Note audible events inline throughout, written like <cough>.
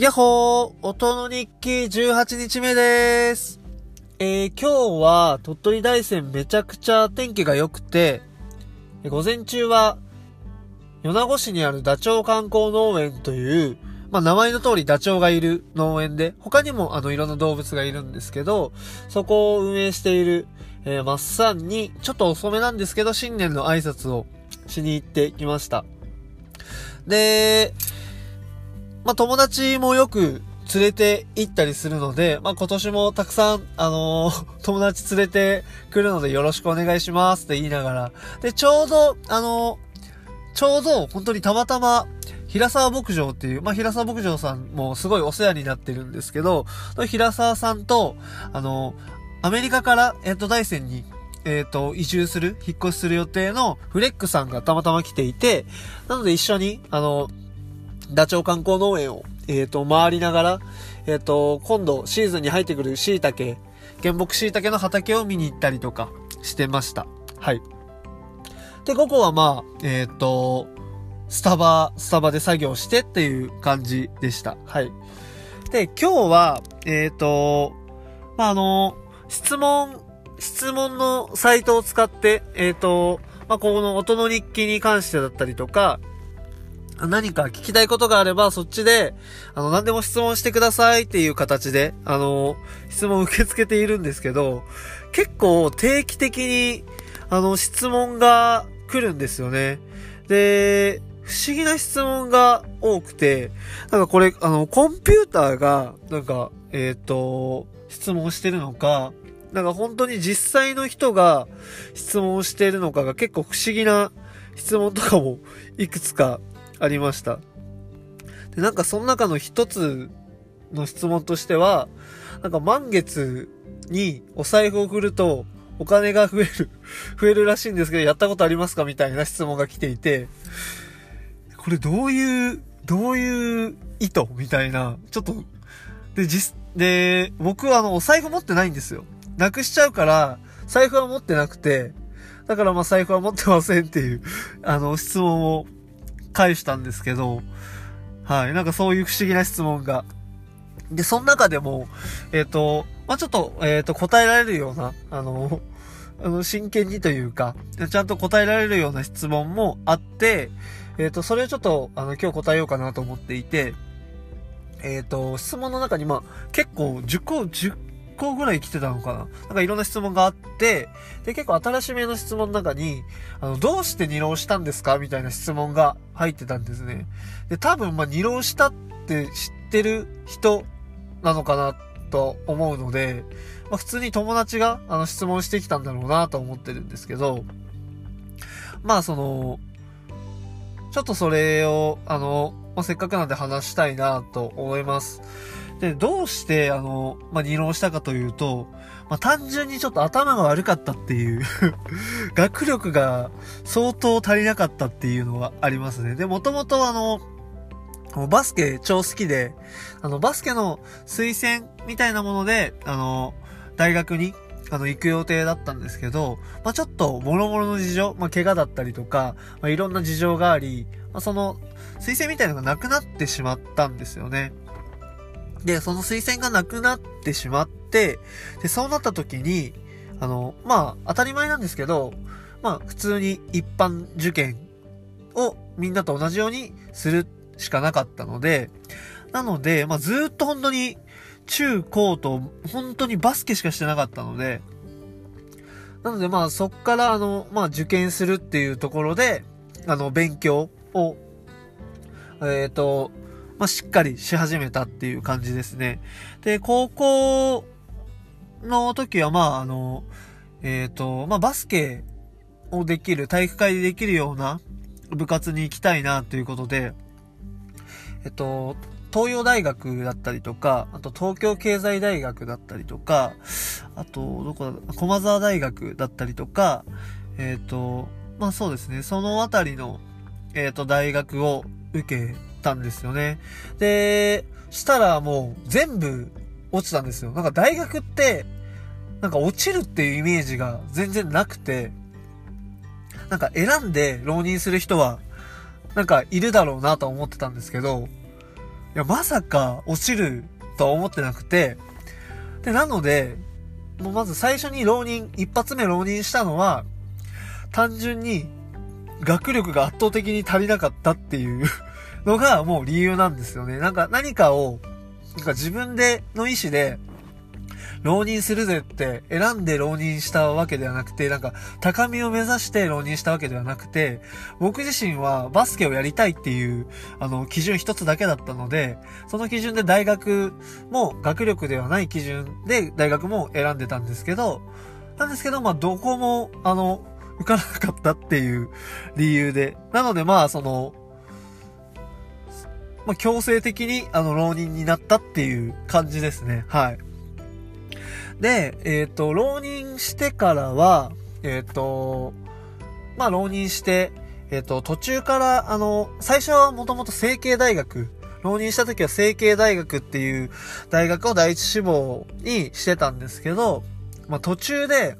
やっほー音の日記18日目です。えー、今日は鳥取大山めちゃくちゃ天気が良くて、午前中は米子市にあるダチョウ観光農園という、まあ、名前の通りダチョウがいる農園で、他にもあのいろんな動物がいるんですけど、そこを運営している、えー、マッサンに、ちょっと遅めなんですけど、新年の挨拶をしに行ってきました。で、まあ、友達もよく連れて行ったりするので、まあ、今年もたくさん、あのー、<laughs> 友達連れてくるのでよろしくお願いしますって言いながら、で、ちょうど、あのー、ちょうど本当にたまたま、平沢牧場っていう、まあ、平沢牧場さんもすごいお世話になってるんですけど、平沢さんと、あのー、アメリカから、えっ、と、大山に、えっ、と、移住する、引っ越しする予定のフレックさんがたまたま来ていて、なので一緒に、あの、ダチョウ観光農園を、えっ、ー、と、回りながら、えっ、ー、と、今度シーズンに入ってくる椎茸、原木椎茸の畑を見に行ったりとかしてました。はい。で、午後はまあ、えっ、ー、と、スタバ、スタバで作業してっていう感じでした。はい。で、今日は、えっ、と、まあ、あの、質問、質問のサイトを使って、えっ、と、まあ、この音の日記に関してだったりとか、何か聞きたいことがあれば、そっちで、あの、何でも質問してくださいっていう形で、あの、質問を受け付けているんですけど、結構定期的に、あの、質問が来るんですよね。で、不思議な質問が多くて、なんかこれ、あの、コンピューターが、なんか、えっ、ー、と、質問してるのか、なんか本当に実際の人が質問してるのかが結構不思議な質問とかもいくつかありました。で、なんかその中の一つの質問としては、なんか満月にお財布を振るとお金が増える <laughs> 増えるらしいんですけど、やったことありますかみたいな質問が来ていて、これどういう、どういう意図みたいな、ちょっと、で、実、で、僕はあの、お財布持ってないんですよ。なくしちゃうから、財布は持ってなくて、だからまあ財布は持ってませんっていう、あの、質問を返したんですけど、はい、なんかそういう不思議な質問が。で、その中でも、えっ、ー、と、まあ、ちょっと、えっ、ー、と、答えられるような、あの、あの、真剣にというか、ちゃんと答えられるような質問もあって、えっ、ー、と、それをちょっと、あの、今日答えようかなと思っていて、えっ、と、質問の中に、まあ、結構10個、10個ぐらい来てたのかななんかいろんな質問があって、で、結構新しめの質問の中に、あの、どうして二浪したんですかみたいな質問が入ってたんですね。で、多分、まあ、二浪したって知ってる人なのかなと思うので、まあ、普通に友達が、あの、質問してきたんだろうなと思ってるんですけど、まあ、その、ちょっとそれを、あの、まあ、せっかくなんで話したいなと思います。で、どうして、あの、まあ、二浪したかというと、まあ、単純にちょっと頭が悪かったっていう <laughs> 学力が相当足りなかったっていうのはありますね。で、もともとあの、バスケ超好きで、あの、バスケの推薦みたいなもので、あの、大学に、あの、行く予定だったんですけど、まあ、ちょっと、もろもろの事情、まあ、怪我だったりとか、まあ、いろんな事情があり、まあ、その、推薦みたいなのがなくなってしまったんですよね。で、その推薦がなくなってしまって、で、そうなった時に、あの、まあ、当たり前なんですけど、まあ、普通に一般受験をみんなと同じようにするしかなかったので、なので、まあ、ずっと本当に中高と本当にバスケしかしてなかったので、なのでまあそっからあの、まあ受験するっていうところで、あの勉強を、えっ、ー、と、まあ、しっかりし始めたっていう感じですね。で、高校の時は、まあ、あの、えっ、ー、と、まあ、バスケをできる、体育会でできるような部活に行きたいなということで、えっと、東洋大学だったりとか、あと東京経済大学だったりとか、あと、どこだ、駒沢大学だったりとか、えっ、と、まあそうですね、そのあたりの、えっ、と、大学を受けたんですよね。で、したらもう全部落ちたんですよ。なんか大学って、なんか落ちるっていうイメージが全然なくて、なんか選んで浪人する人は、なんかいるだろうなと思ってたんですけど、いや、まさか落ちるとは思ってなくて、で、なので、もうまず最初に浪人、一発目浪人したのは、単純に学力が圧倒的に足りなかったっていうのがもう理由なんですよね。なんか何かを、なんか自分での意思で浪人するぜって選んで浪人したわけではなくて、なんか高みを目指して浪人したわけではなくて、僕自身はバスケをやりたいっていう、あの、基準一つだけだったので、その基準で大学も学力ではない基準で大学も選んでたんですけど、なんですけど、まあ、どこも、あの、受からなかったっていう理由で。なので、まあ、その、まあ、強制的に、あの、浪人になったっていう感じですね。はい。で、えっ、ー、と、浪人してからは、えっ、ー、と、まあ、浪人して、えっ、ー、と、途中から、あの、最初はもともと成形大学、浪人した時は成形大学っていう大学を第一志望にしてたんですけど、まあ、途中で、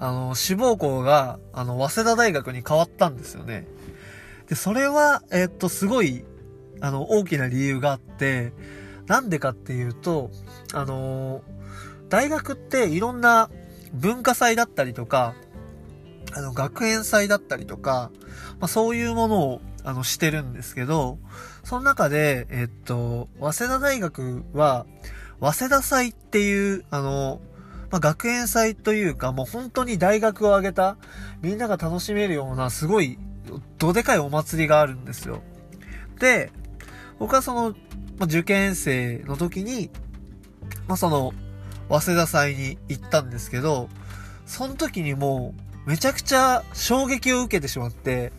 あの、志望校が、あの、早稲田大学に変わったんですよね。で、それは、えっと、すごい、あの、大きな理由があって、なんでかっていうと、あの大学っていろんな文化祭だったりとか、あの、学園祭だったりとか、まあ、そういうものを、あの、してるんですけど、その中で、えっと、早稲田大学は、早稲田祭っていう、あの、まあ、学園祭というか、もう本当に大学を挙げた、みんなが楽しめるような、すごい、どでかいお祭りがあるんですよ。で、僕はその、まあ、受験生の時に、まあ、その、早稲田祭に行ったんですけど、その時にもう、めちゃくちゃ衝撃を受けてしまって、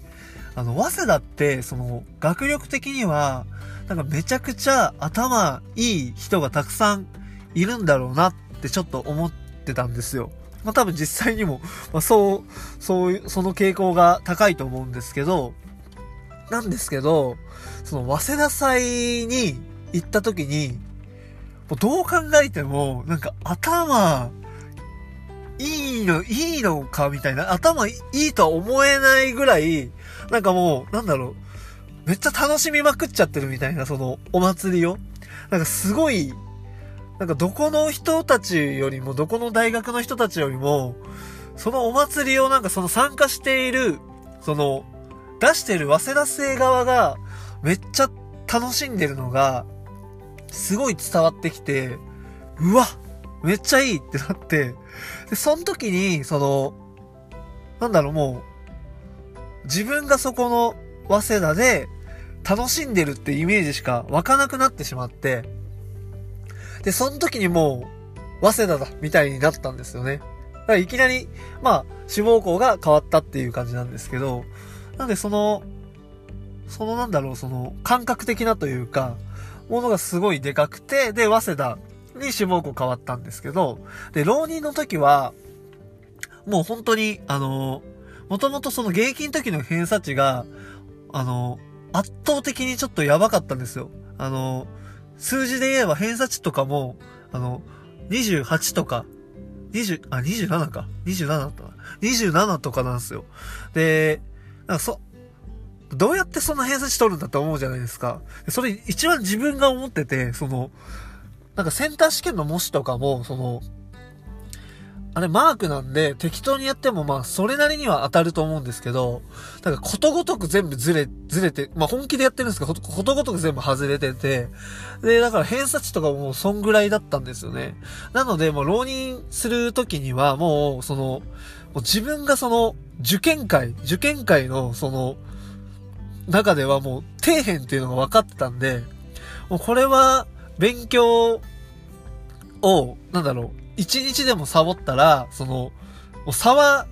あの、早稲田って、その、学力的には、なんかめちゃくちゃ頭いい人がたくさんいるんだろうなってちょっと思ってたんですよ。まあ多分実際にも、まあそう、そういう、その傾向が高いと思うんですけど、なんですけど、その早稲田祭に行った時に、もうどう考えても、なんか頭、いいの、いいのかみたいな、頭いいとは思えないぐらい、なんかもう、なんだろう、めっちゃ楽しみまくっちゃってるみたいな、その、お祭りを。なんかすごい、なんかどこの人たちよりも、どこの大学の人たちよりも、そのお祭りをなんかその参加している、その、出してる早稲田生側が、めっちゃ楽しんでるのが、すごい伝わってきて、うわめっちゃいいってなって、で、その時に、その、なんだろう、もう、自分がそこの早稲田で楽しんでるってイメージしか湧かなくなってしまって、で、その時にもう、早稲田だ、みたいになったんですよね。だからいきなり、まあ、志望校が変わったっていう感じなんですけど、なんでその、そのなんだろう、その、感覚的なというか、ものがすごいでかくて、で、早稲田に志望校変わったんですけど、で、浪人の時は、もう本当に、あの、もともとその現役の時の偏差値が、あの、圧倒的にちょっとやばかったんですよ。あの、数字で言えば偏差値とかも、あの、28とか、20、あ、27か。27だったな。27とかなんですよ。で、なんかそ、どうやってそんな偏差値取るんだって思うじゃないですか。それ一番自分が思ってて、その、なんかセンター試験の模試とかも、その、あれマークなんで適当にやってもまあそれなりには当たると思うんですけど、なんかことごとく全部ずれ、ずれて、まあ本気でやってるんですけど、ことごとく全部外れてて、で、だから偏差値とかもうそんぐらいだったんですよね。なのでもう浪人するときにはもうその、自分がその受験会、受験会のその、中ではもう底辺っていうのが分かってたんで、もうこれは勉強を、なんだろう、一日でもサボったら、その、もう差は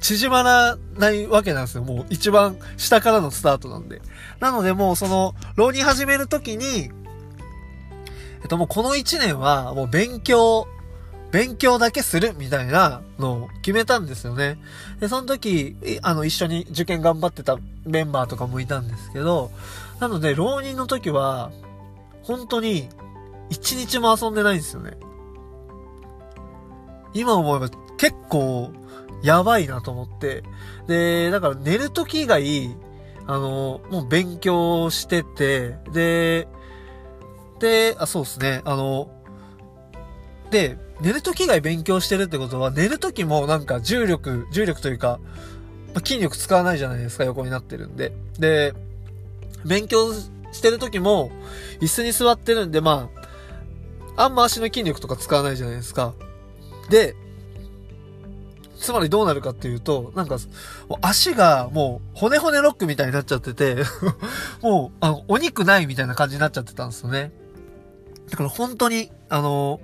縮まらないわけなんですよ。もう一番下からのスタートなんで。なのでもうその、浪人始めるときに、えっともうこの一年はもう勉強勉強だけするみたいなのを決めたんですよね。で、その時、あの、一緒に受験頑張ってたメンバーとかもいたんですけど、なので、浪人の時は、本当に、一日も遊んでないんですよね。今思えば結構、やばいなと思って。で、だから寝る時以外、あの、もう勉強してて、で、で、あ、そうですね、あの、で、寝る時以外勉強してるってことは、寝る時もなんか重力、重力というか、ま筋力使わないじゃないですか、横になってるんで。で、勉強してる時も、椅子に座ってるんで、まあ、あんま足の筋力とか使わないじゃないですか。で、つまりどうなるかっていうと、なんか、足がもう骨骨ロックみたいになっちゃってて <laughs> もう、あの、お肉ないみたいな感じになっちゃってたんですよね。だから本当に、あの、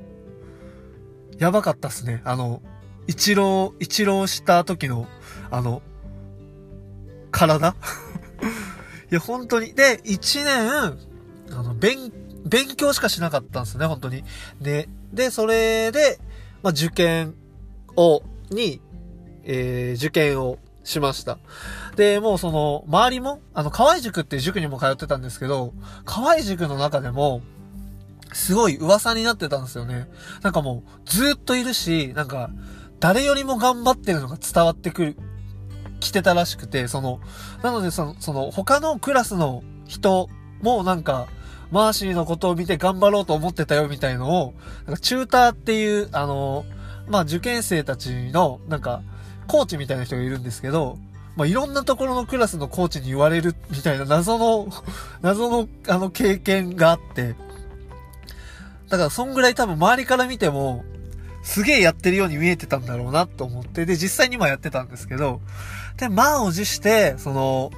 やばかったっすね。あの、一郎、一郎した時の、あの、体？<laughs> いや、本当に。で、一年、あの、勉、勉強しかしなかったんですね、本当に。で、で、それで、まあ、受験を、に、えー、受験をしました。で、もうその、周りも、あの、河合塾っていう塾にも通ってたんですけど、河合塾の中でも、すごい噂になってたんですよね。なんかもう、ずっといるし、なんか、誰よりも頑張ってるのが伝わってくる、来てたらしくて、その、なのでその、その、他のクラスの人もなんか、マーシーのことを見て頑張ろうと思ってたよみたいのを、なんかチューターっていう、あの、まあ、受験生たちの、なんか、コーチみたいな人がいるんですけど、まあ、いろんなところのクラスのコーチに言われるみたいな謎の <laughs> 謎の、あの、経験があって、だから、そんぐらい多分周りから見ても、すげえやってるように見えてたんだろうなと思って、で、実際にもやってたんですけど、で、満を持して、その、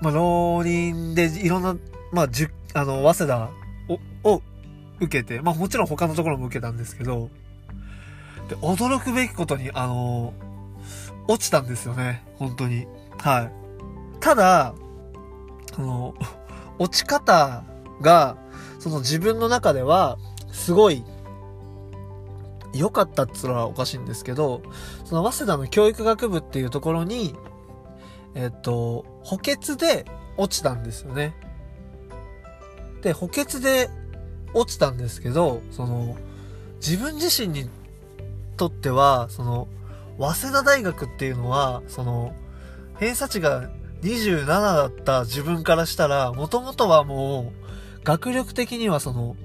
まあ、浪人でいろんな、まあ、じゅ、あの、早稲田を、を受けて、まあ、もちろん他のところも受けたんですけど、で、驚くべきことに、あの、落ちたんですよね。本当に。はい。ただ、あの、落ち方が、その自分の中では、すごい、良かったっつったらおかしいんですけど、その早稲田の教育学部っていうところに、えっと、補欠で落ちたんですよね。で、補欠で落ちたんですけど、その、自分自身にとっては、その、早稲田大学っていうのは、その、偏差値が27だった自分からしたら、もともとはもう、学力的にはその、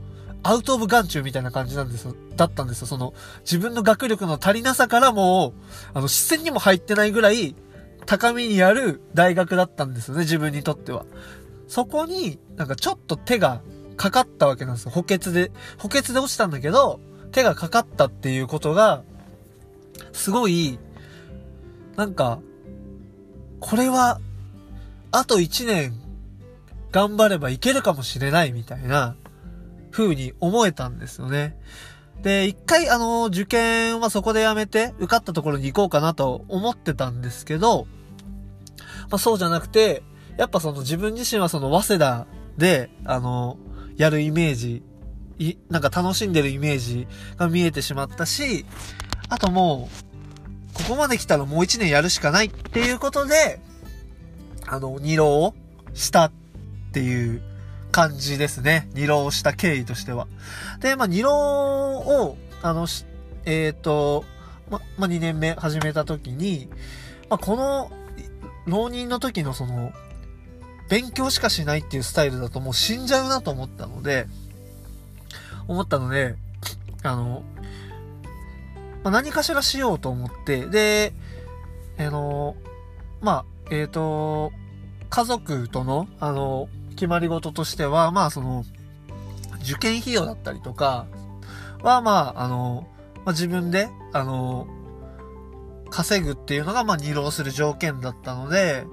アウトオブ眼中みたいな感じなんですよ、だったんですよ。その、自分の学力の足りなさからもあの、視線にも入ってないぐらい、高みにある大学だったんですよね、自分にとっては。そこに、なんかちょっと手がかかったわけなんですよ。補欠で。補欠で落ちたんだけど、手がかかったっていうことが、すごい、なんか、これは、あと1年頑張ればいけるかもしれないみたいな風に思えたんですよね。で、一回あの、受験はそこでやめて、受かったところに行こうかなと思ってたんですけど、まあそうじゃなくて、やっぱその自分自身はその早稲田で、あの、やるイメージ、い、なんか楽しんでるイメージが見えてしまったし、あともう、ここまで来たらもう一年やるしかないっていうことで、あの、二浪をしたっていう感じですね。二浪した経緯としては。で、まあ、二浪を、あの、えっ、ー、と、ま、まあ、2年目始めた時に、まあ、この、浪人の時のその、勉強しかしないっていうスタイルだともう死んじゃうなと思ったので、思ったので、あの、まあ、何かしらしようと思って、で、あの、まあ、えっ、ー、と、家族との、あの、決まり事としては、まあその、受験費用だったりとかは、まあ、あの、まあ、自分で、あの、稼ぐっていうのが、まあ、二浪する条件だったので、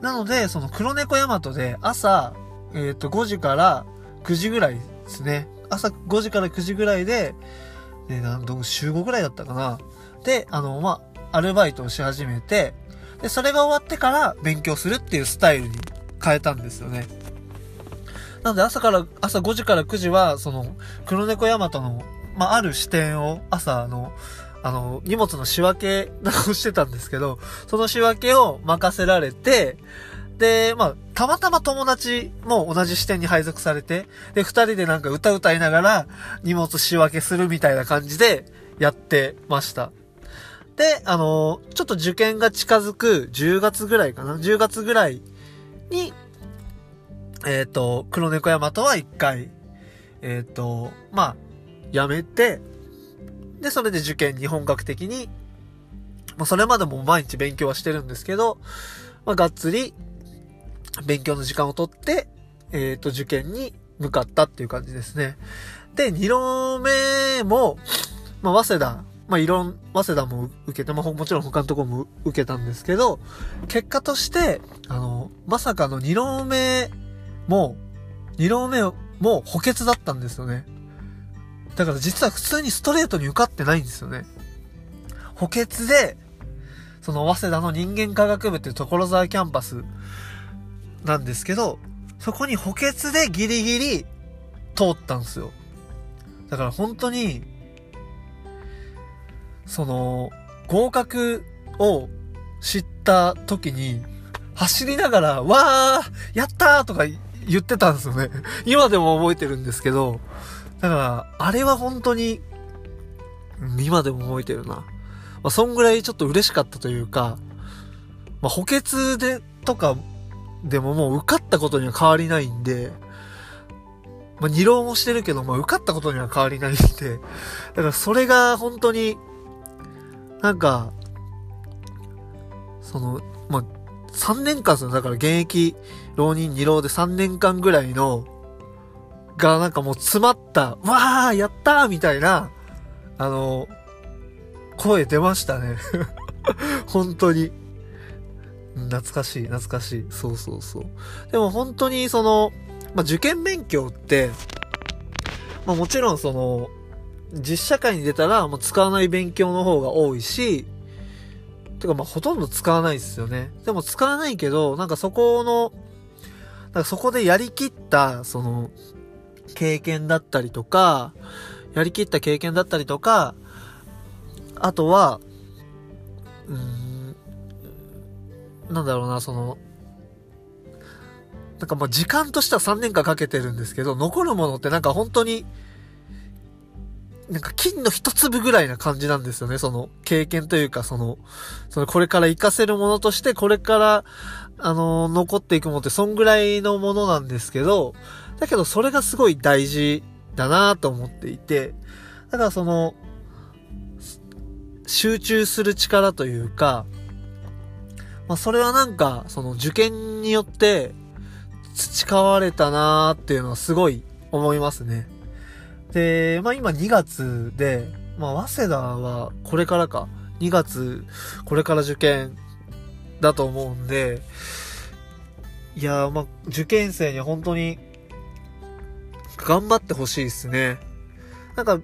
なので、その黒猫ヤマトで朝、えっ、ー、と、5時から9時ぐらいですね。朝5時から9時ぐらいで、で、なんと、週5ぐらいだったかな。で、あの、まあ、アルバイトをし始めて、で、それが終わってから勉強するっていうスタイルに変えたんですよね。なので朝から、朝5時から9時は、その、黒猫ヤマトの、まあ、ある視点を、朝、あの、あの、荷物の仕分けをしてたんですけど、その仕分けを任せられて、で、まあ、たまたま友達も同じ視点に配属されて、で、二人でなんか歌歌いながら荷物仕分けするみたいな感じでやってました。で、あの、ちょっと受験が近づく10月ぐらいかな ?10 月ぐらいに、えっ、ー、と、黒猫山とは一回、えっ、ー、と、まあ、やめて、で、それで受験に本格的に、まあ、それまでも毎日勉強はしてるんですけど、まあ、がっつり、勉強の時間をとって、えっ、ー、と、受験に向かったっていう感じですね。で、二浪目も、まあ、早稲田、まあ、いろん、早稲田も受けて、まあ、もちろん他のところも受けたんですけど、結果として、あの、まさかの二浪目もう、二浪目も補欠だったんですよね。だから実は普通にストレートに受かってないんですよね。補欠で、その早稲田の人間科学部っていう所沢キャンパスなんですけど、そこに補欠でギリギリ通ったんですよ。だから本当に、その、合格を知った時に、走りながら、わーやったーとか言ってたんですよね。<laughs> 今でも覚えてるんですけど、だから、あれは本当に、今でも覚えてるな。まあ、そんぐらいちょっと嬉しかったというか、まあ、補欠で、とか、でももう受かったことには変わりないんで、まあ、二浪もしてるけど、まあ、受かったことには変わりないんで、だからそれが本当に、なんか、その、まあ、3年間ですよ。だから現役浪人二浪で3年間ぐらいの、がなんかもう詰まった、わーやったーみたいな、あの、声出ましたね。<laughs> 本当に。懐かしい、懐かしい。そうそうそう。でも本当にその、まあ、受験勉強って、まあ、もちろんその、実社会に出たらもう使わない勉強の方が多いし、てかまあほとんど使わないですよね。でも使わないけど、なんかそこの、なんかそこでやりきった、その、経験だったりとか、やりきった経験だったりとか、あとは、うーん、なんだろうな、その、なんかまあ時間としては3年間かけてるんですけど、残るものってなんか本当に、なんか金の一粒ぐらいな感じなんですよね。その経験というか、その、そのこれから活かせるものとして、これから、あの、残っていくもって、そんぐらいのものなんですけど、だけどそれがすごい大事だなと思っていて、だからその、集中する力というか、まあそれはなんか、その受験によって培われたなーっていうのはすごい思いますね。で、まあ今2月で、まあ早稲田はこれからか、2月、これから受験だと思うんで、いやまあ受験生に本当に頑張ってほしいですね。なんか、ま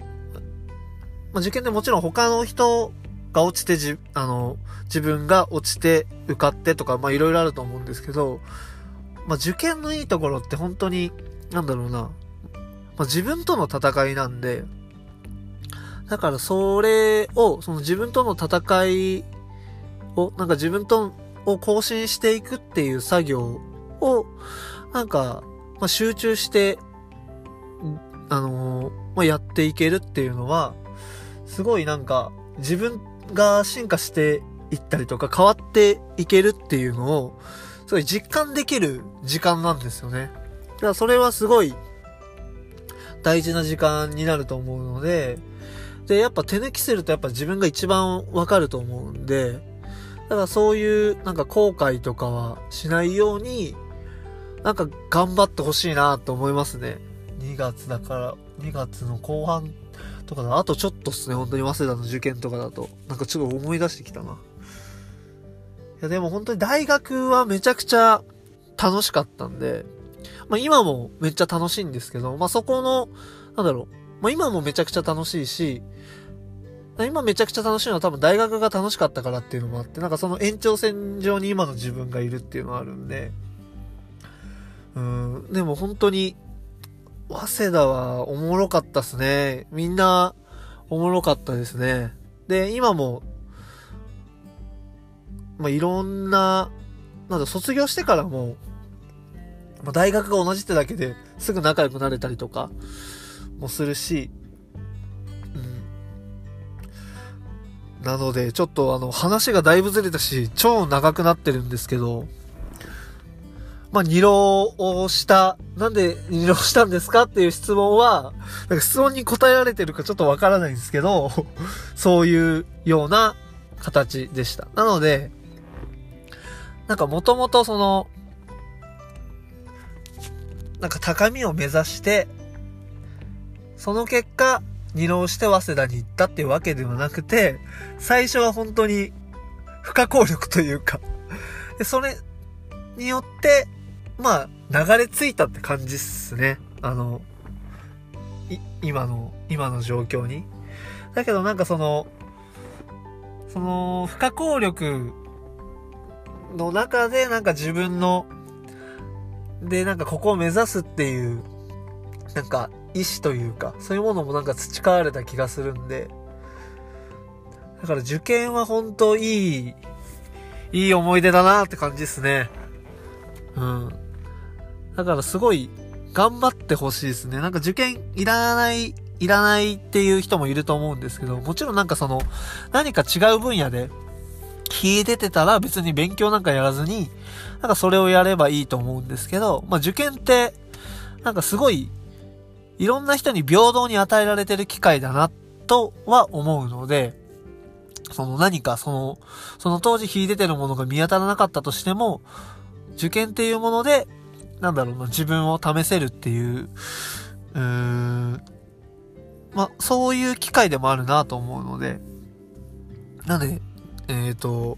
あ、受験でもちろん他の人が落ちてじ、あの、自分が落ちて受かってとか、まあいろいろあると思うんですけど、まあ受験のいいところって本当に、なんだろうな、まあ自分との戦いなんで、だからそれを、その自分との戦いを、なんか自分とを更新していくっていう作業を、なんか、まあ、集中してあのー、まあ、やっていけるっていうのは、すごいなんか、自分が進化していったりとか変わっていけるっていうのを、すごい実感できる時間なんですよね。だからそれはすごい大事な時間になると思うので、で、やっぱ手抜きするとやっぱ自分が一番わかると思うんで、だからそういうなんか後悔とかはしないように、なんか頑張ってほしいなと思いますね。2月だから、2月の後半とかだ。あとちょっとっすね、本当に早稲田の受験とかだと。なんかちょっと思い出してきたな。いや、でも本当に大学はめちゃくちゃ楽しかったんで、まあ今もめっちゃ楽しいんですけど、まあそこの、なんだろう、まあ今もめちゃくちゃ楽しいし、今めちゃくちゃ楽しいのは多分大学が楽しかったからっていうのもあって、なんかその延長線上に今の自分がいるっていうのはあるんで、うん、でも本当に早稲田はおもろかったっすね。みんなおもろかったですね。で、今も、まあ、いろんな、なんだ、卒業してからも、まあ、大学が同じってだけですぐ仲良くなれたりとかもするし、なので、ちょっとあの、話がだいぶずれたし、超長くなってるんですけど、まあ、二浪をした、なんで二浪したんですかっていう質問は、なんか質問に答えられてるかちょっとわからないんですけど、<laughs> そういうような形でした。なので、なんかもともとその、なんか高みを目指して、その結果、二浪して早稲田に行ったっていうわけではなくて、最初は本当に不可抗力というかで、それによって、まあ、流れ着いたって感じっすね。あの、今の、今の状況に。だけどなんかその、その、不可抗力の中でなんか自分の、で、なんかここを目指すっていう、なんか意志というか、そういうものもなんか培われた気がするんで、だから受験は本当いい、いい思い出だなって感じですね。うん。だからすごい頑張ってほしいですね。なんか受験いらない、いらないっていう人もいると思うんですけど、もちろんなんかその、何か違う分野で、秀でてたら別に勉強なんかやらずに、なんかそれをやればいいと思うんですけど、まあ受験って、なんかすごい、いろんな人に平等に与えられてる機会だな、とは思うので、その何かその、その当時秀でてるものが見当たらなかったとしても、受験っていうもので、なんだろうな、自分を試せるっていう、うーん、まそういう機会でもあるなと思うので、なんで、えっ、ー、と、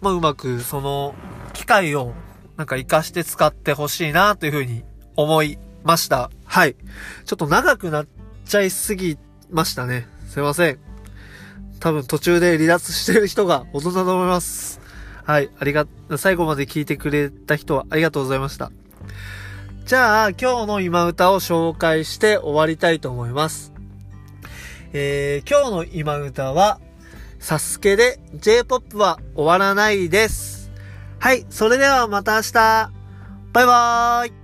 まあ、うまくその機会をなんか活かして使ってほしいなというふうに思いました。はい。ちょっと長くなっちゃいすぎましたね。すいません。多分途中で離脱してる人が大人だと思います。はい。ありが、最後まで聞いてくれた人はありがとうございました。じゃあ、今日の今歌を紹介して終わりたいと思います。えー、今日の今歌は、サスケで J-POP は終わらないです。はい、それではまた明日バイバーイ